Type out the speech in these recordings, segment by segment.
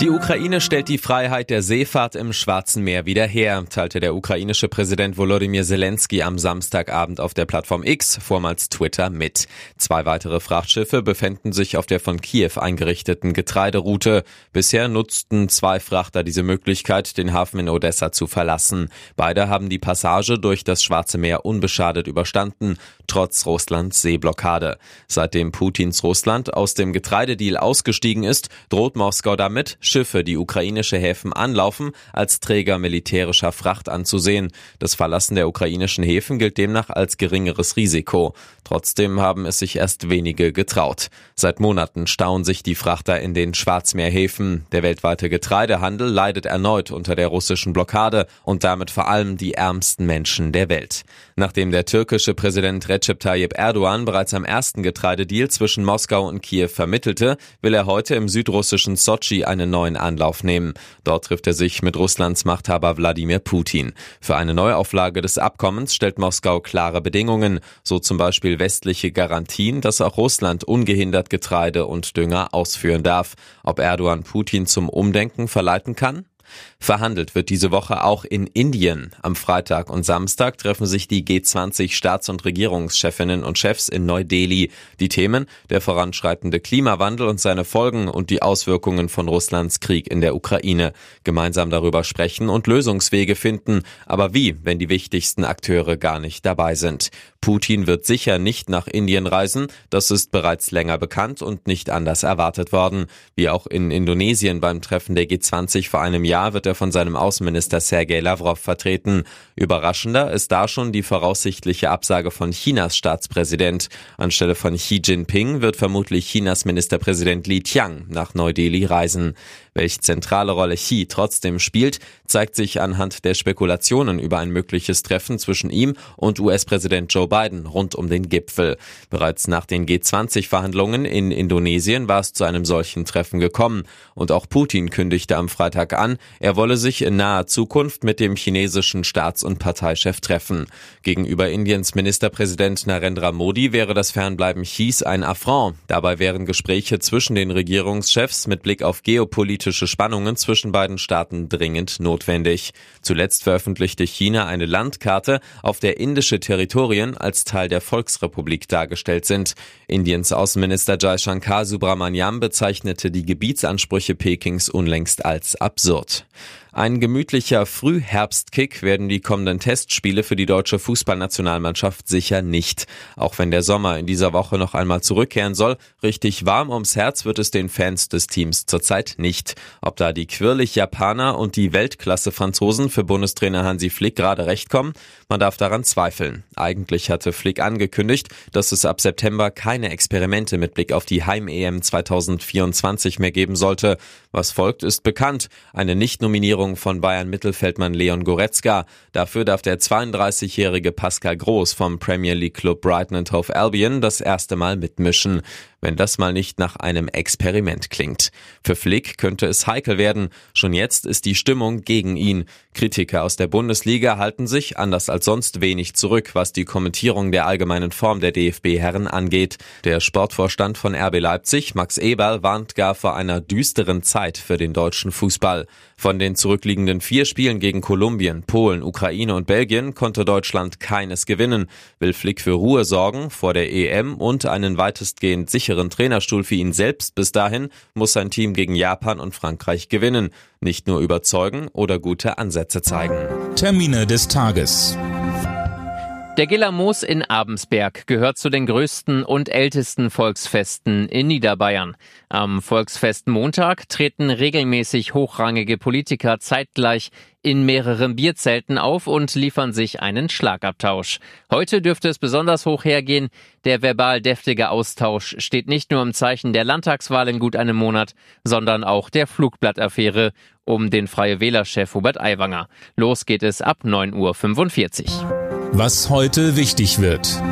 Die Ukraine stellt die Freiheit der Seefahrt im Schwarzen Meer wieder her, teilte der ukrainische Präsident Volodymyr Zelensky am Samstagabend auf der Plattform X, vormals Twitter, mit. Zwei weitere Frachtschiffe befänden sich auf der von Kiew eingerichteten Getreideroute. Bisher nutzten zwei Frachter diese Möglichkeit, den Hafen in Odessa zu verlassen. Beide haben die Passage durch das Schwarze Meer unbeschadet überstanden, trotz Russlands Seeblockade. Seitdem Putins Russland aus dem Getreidedeal ausgestiegen ist, droht Moskau damit, Schiffe, die ukrainische Häfen anlaufen, als Träger militärischer Fracht anzusehen. Das Verlassen der ukrainischen Häfen gilt demnach als geringeres Risiko. Trotzdem haben es sich erst wenige getraut. Seit Monaten stauen sich die Frachter in den Schwarzmeerhäfen. Der weltweite Getreidehandel leidet erneut unter der russischen Blockade und damit vor allem die ärmsten Menschen der Welt. Nachdem der türkische Präsident Recep Tayyip Erdogan bereits am ersten Getreidedeal zwischen Moskau und Kiew vermittelte, will er heute im südrussischen Sochi einen neuen Anlauf nehmen. Dort trifft er sich mit Russlands Machthaber Wladimir Putin. Für eine Neuauflage des Abkommens stellt Moskau klare Bedingungen, so zum Beispiel westliche Garantien, dass auch Russland ungehindert Getreide und Dünger ausführen darf. Ob Erdogan Putin zum Umdenken verleiten kann? Verhandelt wird diese Woche auch in Indien. Am Freitag und Samstag treffen sich die G20 Staats- und Regierungschefinnen und Chefs in Neu-Delhi. Die Themen der voranschreitende Klimawandel und seine Folgen und die Auswirkungen von Russlands Krieg in der Ukraine. Gemeinsam darüber sprechen und Lösungswege finden. Aber wie, wenn die wichtigsten Akteure gar nicht dabei sind? Putin wird sicher nicht nach Indien reisen. Das ist bereits länger bekannt und nicht anders erwartet worden. Wie auch in Indonesien beim Treffen der G20 vor einem Jahr Jahr wird er von seinem Außenminister Sergei Lavrov vertreten. Überraschender ist da schon die voraussichtliche Absage von Chinas Staatspräsident. Anstelle von Xi Jinping wird vermutlich Chinas Ministerpräsident Li Qiang nach Neu-Delhi reisen. Welch zentrale Rolle Xi trotzdem spielt, zeigt sich anhand der Spekulationen über ein mögliches Treffen zwischen ihm und US-Präsident Joe Biden rund um den Gipfel. Bereits nach den G20-Verhandlungen in Indonesien war es zu einem solchen Treffen gekommen. Und auch Putin kündigte am Freitag an, er wolle sich in naher Zukunft mit dem chinesischen Staats- und Parteichef treffen. Gegenüber Indiens Ministerpräsident Narendra Modi wäre das Fernbleiben Xis ein Affront. Dabei wären Gespräche zwischen den Regierungschefs mit Blick auf geopolitische politische Spannungen zwischen beiden Staaten dringend notwendig. Zuletzt veröffentlichte China eine Landkarte, auf der indische Territorien als Teil der Volksrepublik dargestellt sind. Indiens Außenminister Jai Shankar Subramaniam bezeichnete die Gebietsansprüche Pekings unlängst als absurd. Ein gemütlicher Frühherbstkick werden die kommenden Testspiele für die deutsche Fußballnationalmannschaft sicher nicht. Auch wenn der Sommer in dieser Woche noch einmal zurückkehren soll, richtig warm ums Herz wird es den Fans des Teams zurzeit nicht. Ob da die quirlig Japaner und die Weltklasse-Franzosen für Bundestrainer Hansi Flick gerade recht kommen, man darf daran zweifeln. Eigentlich hatte Flick angekündigt, dass es ab September keine Experimente mit Blick auf die Heim-EM 2024 mehr geben sollte. Was folgt, ist bekannt. Eine Nicht-Nominierung Nominierung von Bayern Mittelfeldmann Leon Goretzka. Dafür darf der 32-jährige Pascal Groß vom Premier League Club Brighton Hove Albion das erste Mal mitmischen wenn das mal nicht nach einem Experiment klingt. Für Flick könnte es heikel werden. Schon jetzt ist die Stimmung gegen ihn. Kritiker aus der Bundesliga halten sich, anders als sonst, wenig zurück, was die Kommentierung der allgemeinen Form der DFB-Herren angeht. Der Sportvorstand von RB Leipzig, Max Eberl, warnt gar vor einer düsteren Zeit für den deutschen Fußball. Von den zurückliegenden vier Spielen gegen Kolumbien, Polen, Ukraine und Belgien konnte Deutschland keines gewinnen. Will Flick für Ruhe sorgen vor der EM und einen weitestgehend sicheren sicheren Trainerstuhl für ihn selbst bis dahin muss sein Team gegen Japan und Frankreich gewinnen, nicht nur überzeugen oder gute Ansätze zeigen. Termine des Tages. Der Gillermoos in Abensberg gehört zu den größten und ältesten Volksfesten in Niederbayern. Am Volksfest Montag treten regelmäßig hochrangige Politiker zeitgleich in mehreren Bierzelten auf und liefern sich einen Schlagabtausch. Heute dürfte es besonders hoch hergehen. Der verbal deftige Austausch steht nicht nur im Zeichen der Landtagswahl in gut einem Monat, sondern auch der Flugblattaffäre um den Freie Wählerchef Hubert Aiwanger. Los geht es ab 9.45 Uhr. Was heute wichtig wird.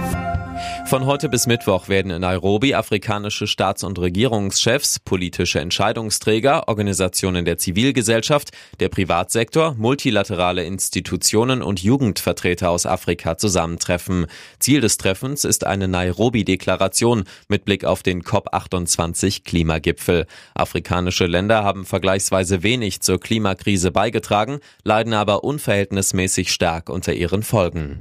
Von heute bis Mittwoch werden in Nairobi afrikanische Staats- und Regierungschefs, politische Entscheidungsträger, Organisationen der Zivilgesellschaft, der Privatsektor, multilaterale Institutionen und Jugendvertreter aus Afrika zusammentreffen. Ziel des Treffens ist eine Nairobi-Deklaration mit Blick auf den COP28 Klimagipfel. Afrikanische Länder haben vergleichsweise wenig zur Klimakrise beigetragen, leiden aber unverhältnismäßig stark unter ihren Folgen.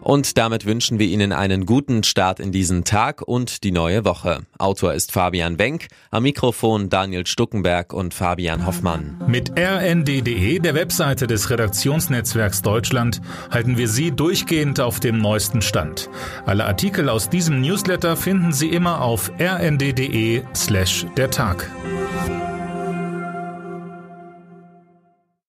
Und damit wünschen wir Ihnen einen guten Start in diesen Tag und die neue Woche. Autor ist Fabian Wenk, am Mikrofon Daniel Stuckenberg und Fabian Hoffmann. Mit rnd.de, der Webseite des Redaktionsnetzwerks Deutschland, halten wir Sie durchgehend auf dem neuesten Stand. Alle Artikel aus diesem Newsletter finden Sie immer auf rnd.de slash der Tag.